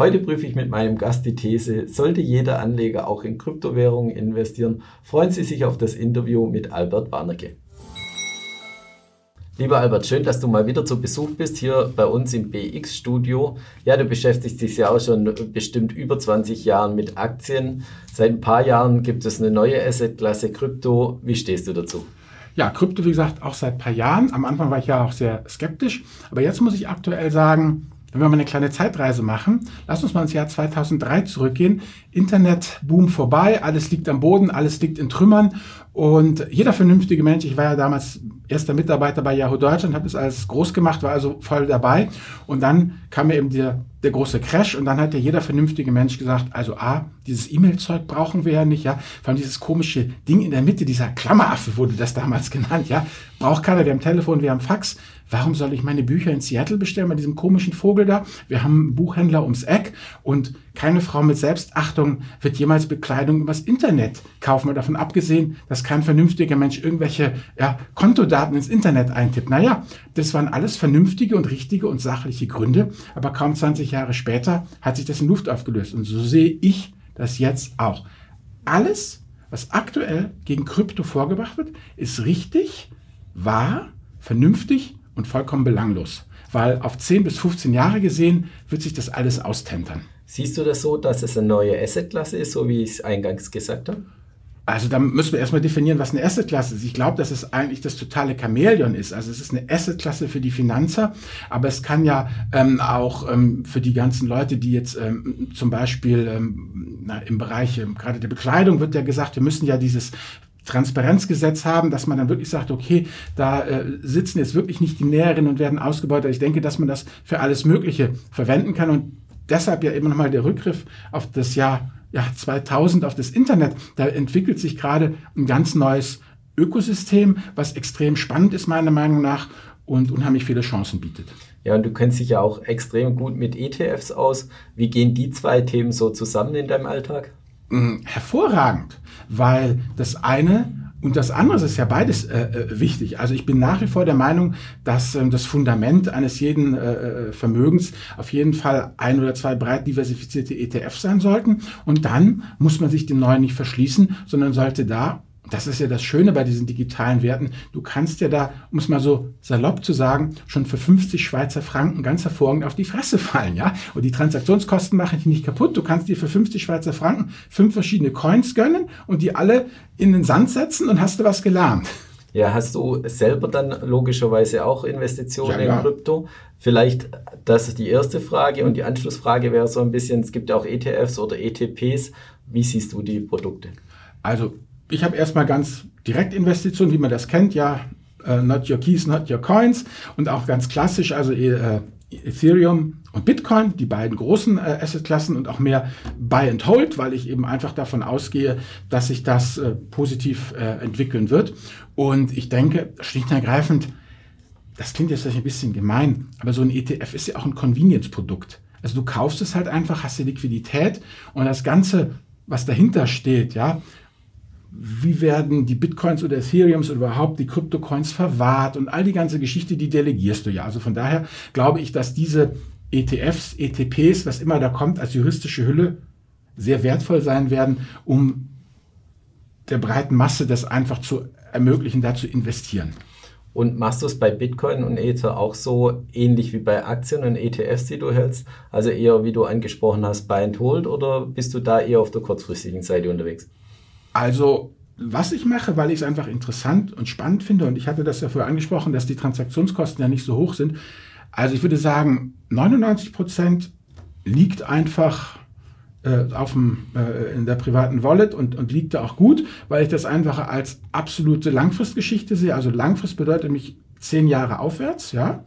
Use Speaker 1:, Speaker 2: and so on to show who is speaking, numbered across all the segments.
Speaker 1: Heute prüfe ich mit meinem Gast die These, sollte jeder Anleger auch in Kryptowährungen investieren? Freuen Sie sich auf das Interview mit Albert Warnecke. Lieber Albert, schön, dass du mal wieder zu Besuch bist hier bei uns im BX-Studio. Ja, du beschäftigst dich ja auch schon bestimmt über 20 Jahren mit Aktien. Seit ein paar Jahren gibt es eine neue Assetklasse Krypto. Wie stehst du dazu?
Speaker 2: Ja, Krypto, wie gesagt, auch seit ein paar Jahren. Am Anfang war ich ja auch sehr skeptisch. Aber jetzt muss ich aktuell sagen, wenn wir mal eine kleine Zeitreise machen, lass uns mal ins Jahr 2003 zurückgehen. Internetboom vorbei, alles liegt am Boden, alles liegt in Trümmern. Und jeder vernünftige Mensch, ich war ja damals erster Mitarbeiter bei Yahoo Deutschland, habe das alles groß gemacht, war also voll dabei. Und dann kam mir eben der, der große Crash und dann hat ja jeder vernünftige Mensch gesagt, also A, dieses E-Mail-Zeug brauchen wir ja nicht, ja, vor allem dieses komische Ding in der Mitte, dieser Klammeraffe wurde das damals genannt, ja, braucht keiner, wir haben Telefon, wir haben Fax, Warum soll ich meine Bücher in Seattle bestellen bei diesem komischen Vogel da? Wir haben einen Buchhändler ums Eck und keine Frau mit Selbstachtung wird jemals Bekleidung übers Internet kaufen. Mal davon abgesehen, dass kein vernünftiger Mensch irgendwelche ja, Kontodaten ins Internet eintippt. Naja, das waren alles vernünftige und richtige und sachliche Gründe. Aber kaum 20 Jahre später hat sich das in Luft aufgelöst. Und so sehe ich das jetzt auch. Alles, was aktuell gegen Krypto vorgebracht wird, ist richtig, wahr, vernünftig und vollkommen belanglos. Weil auf 10 bis 15 Jahre gesehen wird sich das alles austentern.
Speaker 1: Siehst du das so, dass es eine neue Assetklasse ist, so wie ich es eingangs gesagt habe?
Speaker 2: Also da müssen wir erstmal definieren, was eine Assetklasse ist. Ich glaube, dass es eigentlich das totale Chamäleon ist. Also es ist eine Assetklasse für die Finanzer, aber es kann ja ähm, auch ähm, für die ganzen Leute, die jetzt ähm, zum Beispiel ähm, na, im Bereich ähm, gerade der Bekleidung wird ja gesagt, wir müssen ja dieses Transparenzgesetz haben, dass man dann wirklich sagt, okay, da äh, sitzen jetzt wirklich nicht die Näherinnen und werden ausgebeutet. Ich denke, dass man das für alles Mögliche verwenden kann und deshalb ja immer nochmal der Rückgriff auf das Jahr ja, 2000, auf das Internet. Da entwickelt sich gerade ein ganz neues Ökosystem, was extrem spannend ist meiner Meinung nach und unheimlich viele Chancen bietet.
Speaker 1: Ja, und du kennst dich ja auch extrem gut mit ETFs aus. Wie gehen die zwei Themen so zusammen in deinem Alltag?
Speaker 2: Hm, hervorragend, weil das eine und das andere ist ja beides äh, äh, wichtig. Also ich bin nach wie vor der Meinung, dass ähm, das Fundament eines jeden äh, äh Vermögens auf jeden Fall ein oder zwei breit diversifizierte ETFs sein sollten. Und dann muss man sich dem Neuen nicht verschließen, sondern sollte da das ist ja das Schöne bei diesen digitalen Werten. Du kannst ja da, um es mal so salopp zu sagen, schon für 50 Schweizer Franken ganz hervorragend auf die Fresse fallen, ja. Und die Transaktionskosten machen dich nicht kaputt. Du kannst dir für 50 Schweizer Franken fünf verschiedene Coins gönnen und die alle in den Sand setzen und hast du was gelernt.
Speaker 1: Ja, hast du selber dann logischerweise auch Investitionen ja, ja. in Krypto? Vielleicht, das ist die erste Frage und die Anschlussfrage wäre so ein bisschen, es gibt ja auch ETFs oder ETPs. Wie siehst du die Produkte?
Speaker 2: Also ich habe erstmal ganz Direktinvestitionen, wie man das kennt, ja, uh, not your keys, not your coins und auch ganz klassisch, also uh, Ethereum und Bitcoin, die beiden großen äh, Assetklassen und auch mehr Buy and Hold, weil ich eben einfach davon ausgehe, dass sich das äh, positiv äh, entwickeln wird. Und ich denke, schlicht und ergreifend, das klingt jetzt vielleicht ein bisschen gemein, aber so ein ETF ist ja auch ein Convenience-Produkt. Also du kaufst es halt einfach, hast die Liquidität und das Ganze, was dahinter steht, ja, wie werden die Bitcoins oder Ethereums oder überhaupt die Kryptocoins verwahrt und all die ganze Geschichte, die delegierst du ja. Also von daher glaube ich, dass diese ETFs, ETPs, was immer da kommt, als juristische Hülle sehr wertvoll sein werden, um der breiten Masse das einfach zu ermöglichen, da zu investieren.
Speaker 1: Und machst du es bei Bitcoin und Ether auch so ähnlich wie bei Aktien und ETFs, die du hältst? Also eher, wie du angesprochen hast, Buy and Hold oder bist du da eher auf der kurzfristigen Seite unterwegs?
Speaker 2: Also was ich mache, weil ich es einfach interessant und spannend finde, und ich hatte das ja vorher angesprochen, dass die Transaktionskosten ja nicht so hoch sind. Also ich würde sagen, 99 Prozent liegt einfach äh, auf dem, äh, in der privaten Wallet und, und liegt da auch gut, weil ich das einfach als absolute Langfristgeschichte sehe. Also Langfrist bedeutet mich zehn Jahre aufwärts, ja.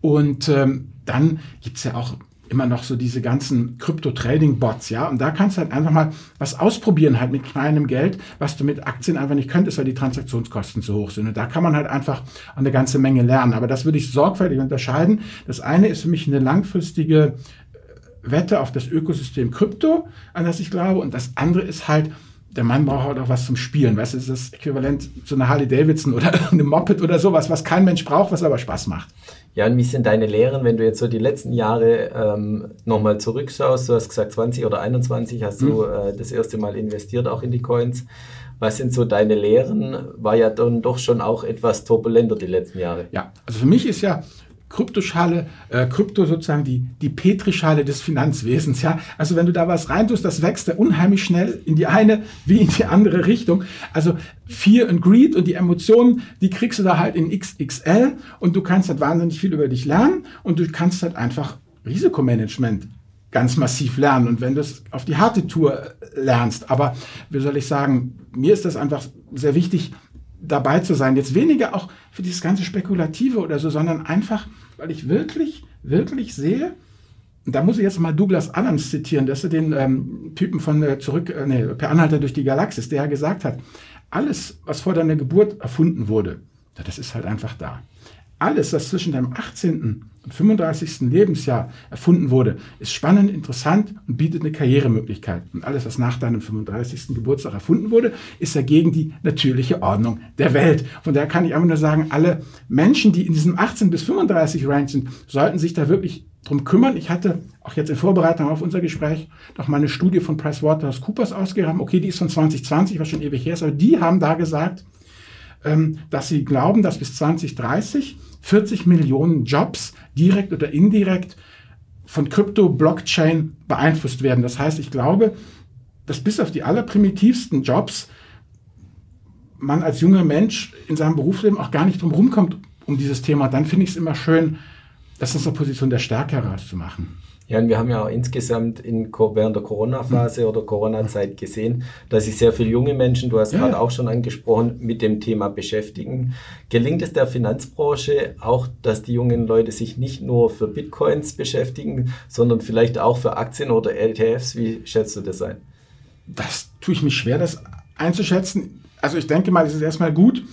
Speaker 2: Und ähm, dann gibt's ja auch immer noch so diese ganzen Krypto-Trading-Bots, ja. Und da kannst du halt einfach mal was ausprobieren, halt mit kleinem Geld, was du mit Aktien einfach nicht könntest, weil die Transaktionskosten zu hoch sind. Und da kann man halt einfach eine ganze Menge lernen. Aber das würde ich sorgfältig unterscheiden. Das eine ist für mich eine langfristige äh, Wette auf das Ökosystem Krypto, an das ich glaube. Und das andere ist halt, der Mann braucht halt auch was zum Spielen. Weißt du, ist das äquivalent zu einer Harley Davidson oder einem Moped oder sowas, was kein Mensch braucht, was aber Spaß macht.
Speaker 1: Ja, und wie sind deine Lehren, wenn du jetzt so die letzten Jahre ähm, nochmal zurückschaust? Du hast gesagt, 20 oder 21 hast mhm. du äh, das erste Mal investiert, auch in die Coins. Was sind so deine Lehren? War ja dann doch schon auch etwas turbulenter die letzten Jahre.
Speaker 2: Ja, also für mich ist ja Kryptoschale, äh, Krypto sozusagen die, die Petrischale des Finanzwesens. Ja? Also wenn du da was reintust, das wächst ja unheimlich schnell in die eine wie in die andere Richtung. Also Fear and Greed und die Emotionen, die kriegst du da halt in XXL und du kannst halt wahnsinnig viel über dich lernen und du kannst halt einfach Risikomanagement ganz massiv lernen und wenn du es auf die harte Tour lernst. Aber wie soll ich sagen, mir ist das einfach sehr wichtig, dabei zu sein. Jetzt weniger auch für dieses ganze Spekulative oder so, sondern einfach, weil ich wirklich, wirklich sehe, da muss ich jetzt mal Douglas Adams zitieren, das ist den ähm, Typen von äh, zurück, äh, nee, per Anhalter durch die Galaxis, der ja gesagt hat, alles, was vor deiner Geburt erfunden wurde, das ist halt einfach da. Alles, was zwischen deinem 18. und 35. Lebensjahr erfunden wurde, ist spannend, interessant und bietet eine Karrieremöglichkeit. Und alles, was nach deinem 35. Geburtstag erfunden wurde, ist ja gegen die natürliche Ordnung der Welt. Von daher kann ich einfach nur sagen, alle Menschen, die in diesem 18 bis 35 Range sind, sollten sich da wirklich drum kümmern. Ich hatte auch jetzt in Vorbereitung auf unser Gespräch noch mal eine Studie von PricewaterhouseCoopers ausgegraben. Okay, die ist von 2020, was schon ewig her ist, aber die haben da gesagt, dass sie glauben, dass bis 2030 40 Millionen Jobs direkt oder indirekt von Krypto-Blockchain beeinflusst werden. Das heißt, ich glaube, dass bis auf die allerprimitivsten Jobs man als junger Mensch in seinem Berufsleben auch gar nicht drum rumkommt um dieses Thema. Dann finde ich es immer schön, das aus der Position der Stärke herauszumachen.
Speaker 1: Ja, und wir haben ja auch insgesamt in, während der Corona-Phase oder Corona-Zeit gesehen, dass sich sehr viele junge Menschen, du hast ja. gerade auch schon angesprochen, mit dem Thema beschäftigen. Gelingt es der Finanzbranche auch, dass die jungen Leute sich nicht nur für Bitcoins beschäftigen, sondern vielleicht auch für Aktien oder ETFs? Wie schätzt du das ein?
Speaker 2: Das tue ich mich schwer, das einzuschätzen. Also ich denke mal, es ist erstmal gut,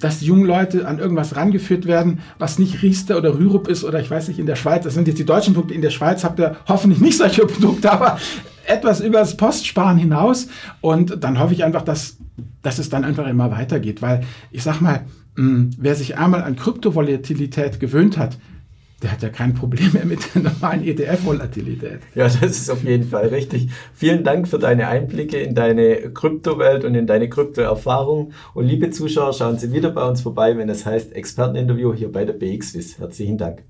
Speaker 2: dass die jungen Leute an irgendwas rangeführt werden, was nicht Riester oder Rürup ist oder ich weiß nicht, in der Schweiz, das sind jetzt die deutschen Produkte, in der Schweiz habt ihr hoffentlich nicht solche Produkte, aber etwas über das Postsparen hinaus. Und dann hoffe ich einfach, dass, dass es dann einfach immer weitergeht, weil ich sag mal, mh, wer sich einmal an Kryptovolatilität gewöhnt hat, der hat ja kein Problem mehr mit der normalen ETF-Volatilität.
Speaker 1: Ja, das ist auf jeden Fall richtig. Vielen Dank für deine Einblicke in deine Kryptowelt und in deine Kryptoerfahrung. Und liebe Zuschauer, schauen Sie wieder bei uns vorbei, wenn es heißt Experteninterview hier bei der BXWIS. Herzlichen Dank.